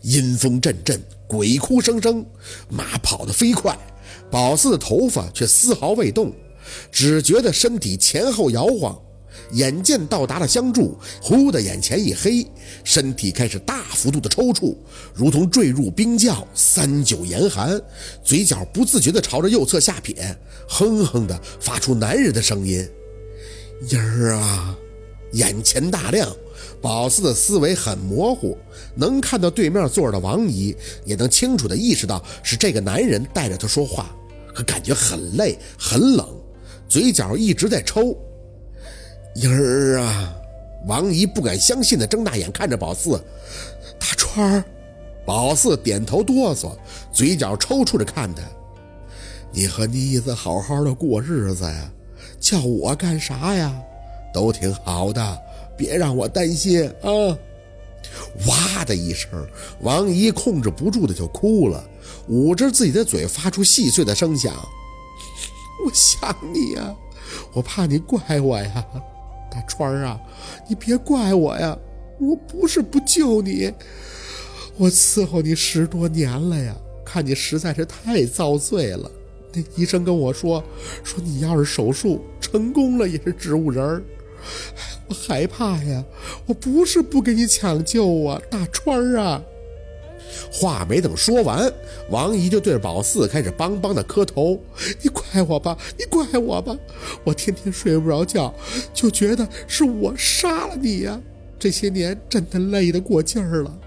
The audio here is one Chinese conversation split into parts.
阴风阵阵，鬼哭声声，马跑得飞快，宝四的头发却丝毫未动，只觉得身体前后摇晃。眼见到达了相助，忽的眼前一黑，身体开始大幅度的抽搐，如同坠入冰窖，三九严寒，嘴角不自觉地朝着右侧下撇，哼哼地发出男人的声音：“音儿啊！”眼前大亮，宝四的思维很模糊，能看到对面坐着的王姨，也能清楚地意识到是这个男人带着他说话，可感觉很累很冷，嘴角一直在抽。英儿啊！王姨不敢相信的睁大眼看着宝四，大川儿。宝四点头哆嗦，嘴角抽搐着看他。你和妮子好好的过日子呀，叫我干啥呀？都挺好的，别让我担心啊！哇的一声，王姨控制不住的就哭了，捂着自己的嘴发出细碎的声响。我想你呀，我怕你怪我呀。大川儿啊，你别怪我呀，我不是不救你，我伺候你十多年了呀，看你实在是太遭罪了。那医生跟我说，说你要是手术成功了也是植物人儿，害怕呀，我不是不给你抢救啊，大川儿啊。话没等说完，王姨就对着宝四开始梆梆的磕头：“你怪我吧，你怪我吧，我天天睡不着觉，就觉得是我杀了你呀。这些年真的累得过劲儿了。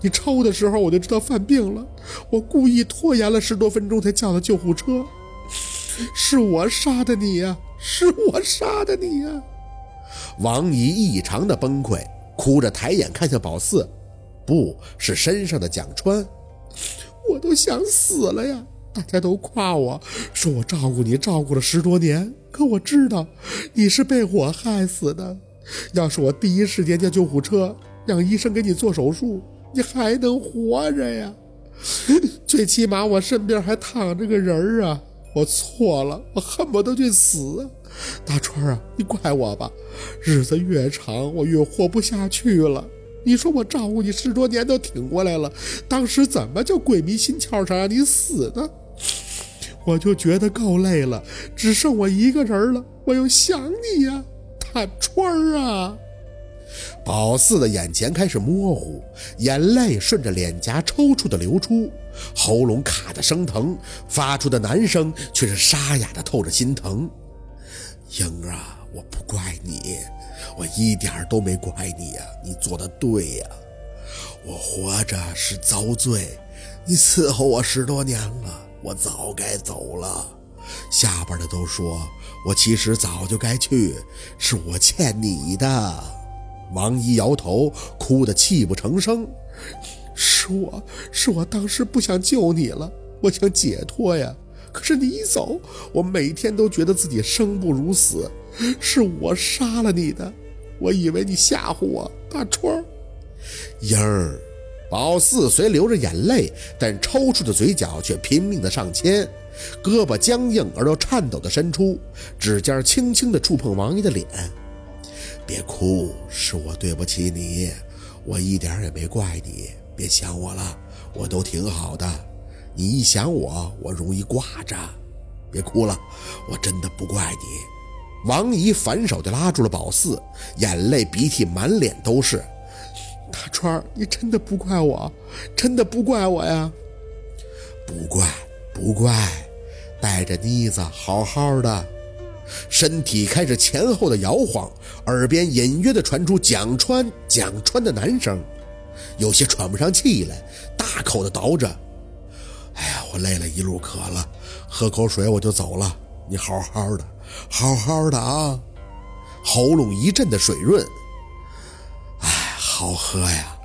你抽的时候我就知道犯病了，我故意拖延了十多分钟才叫的救护车。是我杀的你呀，是我杀的你呀。”王姨异常的崩溃，哭着抬眼看向宝四。不是身上的蒋川，我都想死了呀！大家都夸我说我照顾你照顾了十多年，可我知道你是被我害死的。要是我第一时间叫救护车，让医生给你做手术，你还能活着呀？最起码我身边还躺着个人儿啊！我错了，我恨不得去死。大川啊，你怪我吧，日子越长，我越活不下去了。你说我照顾你十多年都挺过来了，当时怎么就鬼迷心窍上让你死呢？我就觉得够累了，只剩我一个人了，我又想你呀，大川儿啊！宝四的眼前开始模糊，眼泪顺着脸颊抽搐的流出，喉咙卡得生疼，发出的男声却是沙哑的透着心疼。英儿啊，我不怪你。我一点都没怪你呀，你做的对呀。我活着是遭罪，你伺候我十多年了，我早该走了。下边的都说我其实早就该去，是我欠你的。王姨摇头，哭得泣不成声。是我是我当时不想救你了，我想解脱呀。可是你一走，我每天都觉得自己生不如死，是我杀了你的。我以为你吓唬我，大川，英儿，宝四虽流着眼泪，但抽搐的嘴角却拼命的上牵，胳膊僵硬而又颤抖的伸出，指尖轻轻的触碰王爷的脸。别哭，是我对不起你，我一点也没怪你，别想我了，我都挺好的。你一想我，我容易挂着。别哭了，我真的不怪你。王姨反手就拉住了宝四，眼泪鼻涕满脸都是。大川，你真的不怪我，真的不怪我呀？不怪，不怪，带着妮子好好的。身体开始前后的摇晃，耳边隐约的传出蒋川、蒋川的男声，有些喘不上气来，大口的倒着。我累了一路渴了，喝口水我就走了。你好好的。好好的啊，喉咙一阵的水润。哎，好喝呀！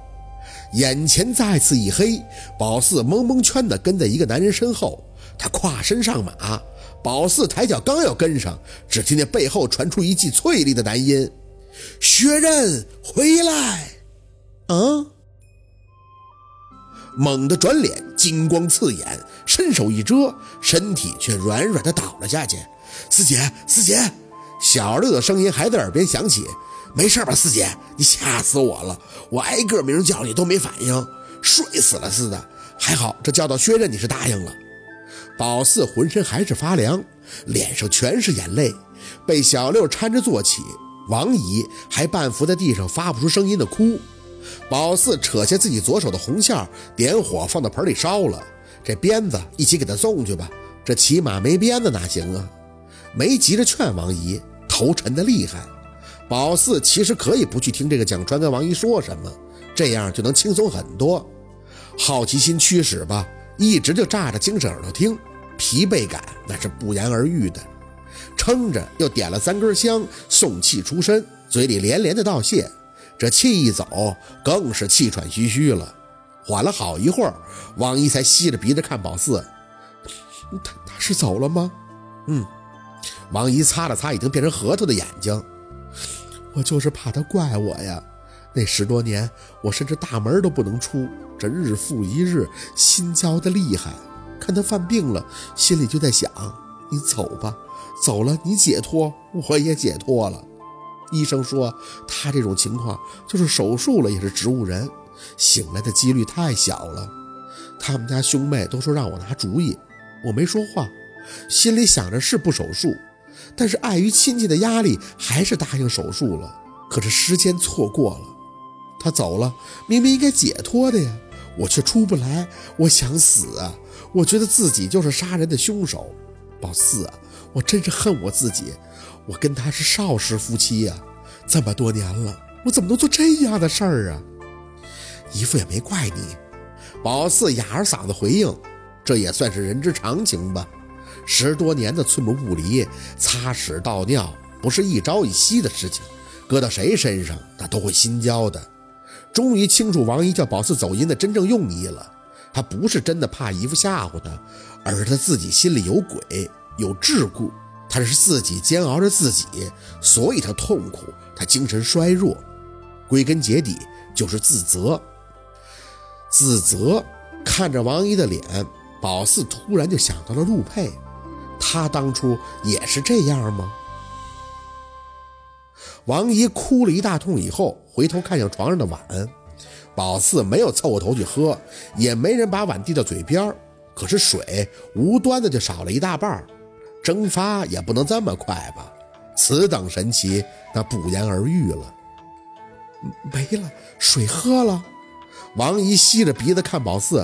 眼前再次一黑，宝四蒙蒙圈的跟在一个男人身后。他跨身上马，宝四抬脚刚要跟上，只听见背后传出一记脆利的男音：“薛刃，回来！”啊！猛地转脸，金光刺眼，伸手一遮，身体却软软的倒了下去。四姐，四姐，小六的声音还在耳边响起：“没事吧，四姐？你吓死我了！我挨个名叫你都没反应，睡死了似的。还好这叫到薛刃你是答应了。宝四浑身还是发凉，脸上全是眼泪，被小六搀着坐起。王姨还半伏在地上发不出声音的哭。宝四扯下自己左手的红线，点火放到盆里烧了。这鞭子一起给他送去吧，这起码没鞭子哪行啊？没急着劝王姨，头沉的厉害。宝四其实可以不去听这个蒋川跟王姨说什么，这样就能轻松很多。好奇心驱使吧，一直就炸着精神耳朵听，疲惫感那是不言而喻的。撑着又点了三根香，送气出身，嘴里连连的道谢。这气一走，更是气喘吁吁了。缓了好一会儿，王姨才吸着鼻子看宝四，他他是走了吗？嗯。王姨擦了擦已经变成核桃的眼睛，我就是怕他怪我呀。那十多年，我甚至大门都不能出，这日复一日，心焦的厉害。看他犯病了，心里就在想：你走吧，走了你解脱，我也解脱了。医生说他这种情况，就是手术了也是植物人，醒来的几率太小了。他们家兄妹都说让我拿主意，我没说话，心里想着是不手术。但是碍于亲戚的压力，还是答应手术了。可是时间错过了，他走了，明明应该解脱的呀，我却出不来。我想死啊！我觉得自己就是杀人的凶手。宝四啊，我真是恨我自己。我跟他是少时夫妻呀，这么多年了，我怎么能做这样的事儿啊？姨父也没怪你。宝四哑着嗓子回应：“这也算是人之常情吧。”十多年的寸步不离，擦屎倒尿不是一朝一夕的事情，搁到谁身上，他都会心焦的。终于清楚王姨叫宝四走阴的真正用意了，他不是真的怕姨夫吓唬他，而是他自己心里有鬼，有桎梏，他是自己煎熬着自己，所以他痛苦，他精神衰弱，归根结底就是自责。自责，看着王姨的脸，宝四突然就想到了陆佩。他当初也是这样吗？王姨哭了一大通以后，回头看向床上的碗，宝四没有凑过头去喝，也没人把碗递到嘴边可是水无端的就少了一大半蒸发也不能这么快吧？此等神奇，那不言而喻了。没了，水喝了。王姨吸着鼻子看宝四。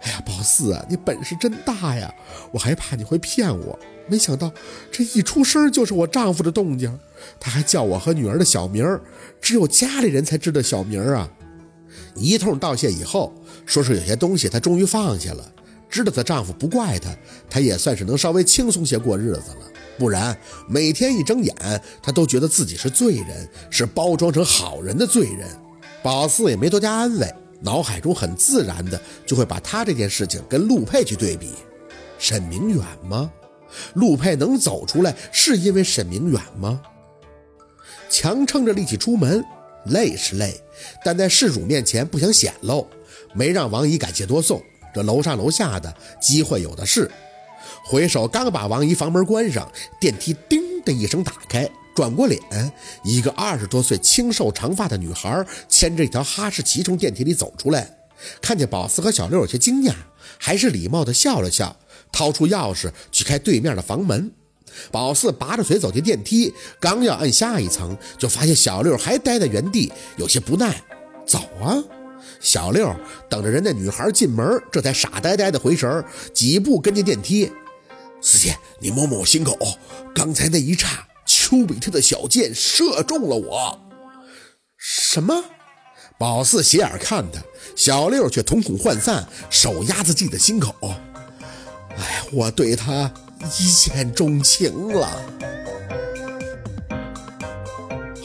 哎呀，宝四啊，你本事真大呀！我还怕你会骗我，没想到这一出声就是我丈夫的动静。他还叫我和女儿的小名儿，只有家里人才知道小名儿啊。一通道谢以后，说是有些东西他终于放下了，知道她丈夫不怪她，她也算是能稍微轻松些过日子了。不然每天一睁眼，她都觉得自己是罪人，是包装成好人的罪人。宝四也没多加安慰。脑海中很自然的就会把他这件事情跟陆佩去对比，沈明远吗？陆佩能走出来是因为沈明远吗？强撑着力气出门，累是累，但在事主面前不想显露，没让王姨感谢多送。这楼上楼下的机会有的是，回首刚把王姨房门关上，电梯叮的一声打开。转过脸，一个二十多岁、清瘦长发的女孩牵着一条哈士奇从电梯里走出来，看见宝四和小六有些惊讶，还是礼貌地笑了笑，掏出钥匙去开对面的房门。宝四拔着腿走进电梯，刚要按下一层，就发现小六还待在原地，有些不耐。走啊！小六等着人家女孩进门，这才傻呆呆的回神，几步跟进电梯。四姐，你摸摸我心口，刚才那一刹。丘比特的小箭射中了我。什么？宝四斜眼看他，小六却瞳孔涣散，手压着自己的心口。哎，我对他一见钟情了。